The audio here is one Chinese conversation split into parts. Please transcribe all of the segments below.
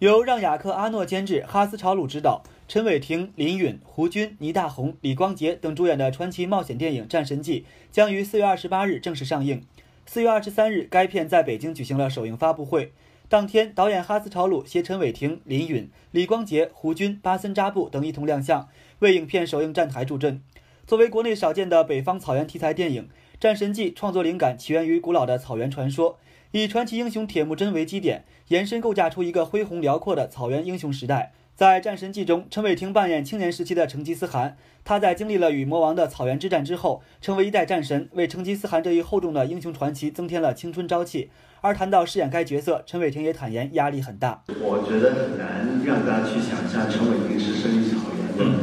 由让·雅克·阿诺监制，哈斯·朝鲁执导，陈伟霆、林允、胡军、倪大红、李光洁等主演的传奇冒险电影《战神纪》将于四月二十八日正式上映。四月二十三日，该片在北京举行了首映发布会。当天，导演哈斯·朝鲁携陈伟霆、林允、李光洁、胡军、巴森扎布等一同亮相，为影片首映站台助阵。作为国内少见的北方草原题材电影，《战神纪》创作灵感起源于古老的草原传说。以传奇英雄铁木真为基点，延伸构架出一个恢宏辽阔的草原英雄时代。在《战神纪》中，陈伟霆扮演青年时期的成吉思汗。他在经历了与魔王的草原之战之后，成为一代战神，为成吉思汗这一厚重的英雄传奇增添了青春朝气。而谈到饰演该角色，陈伟霆也坦言压力很大。我觉得很难让大家去想象陈伟霆是生于草原的人，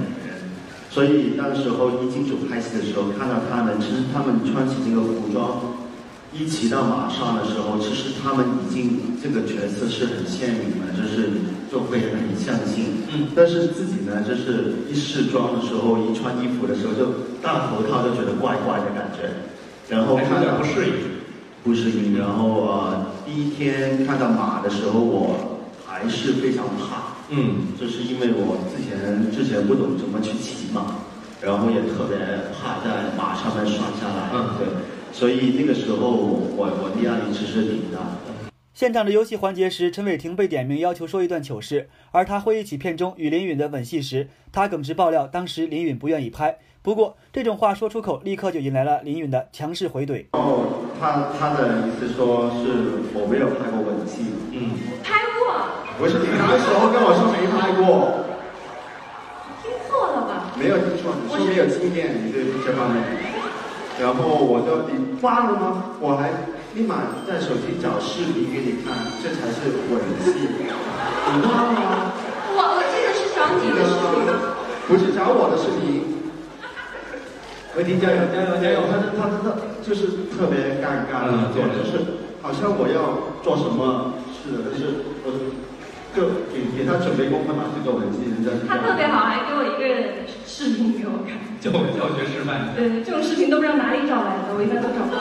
所以那个时候一进组拍戏的时候，看到他们，其实他们穿起这个服装。一骑到马上的时候，其实他们已经这个角色是很鲜明的，就是就会很相信。嗯。但是自己呢，就是一试妆的时候，一穿衣服的时候，就大头套就觉得怪怪的感觉，然后看到不适应，不适应。然后呃，第一天看到马的时候，我还是非常怕。嗯。就是因为我之前之前不懂怎么去骑马，然后也特别怕在马上面摔下来。嗯，对。所以那个时候，我我的压力其实挺大的。现场的游戏环节时，陈伟霆被点名要求说一段糗事，而他回忆起片中与林允的吻戏时，他耿直爆料，当时林允不愿意拍。不过这种话说出口，立刻就引来了林允的强势回怼。然后他他的意思说是我没有拍过吻戏，嗯，拍过。不是你那时候跟我说没拍过，听错了吧？没有听错，你说没有经验，你对这方面。然后我就你发了吗？我还立马在手机找视频给你看，这才是吻戏。你发了吗？我我记得是找你的视频，不是找我的视频。伟霆加油加油加油！他他他就是特别尴尬的做，就是好像我要做什么似的，就是我就给给他准备功课嘛，这个吻戏人家是。他特别好，还给我一个视频给我看。教教学示范。对，这种事情都不知道哪里找来的，我一般都找不。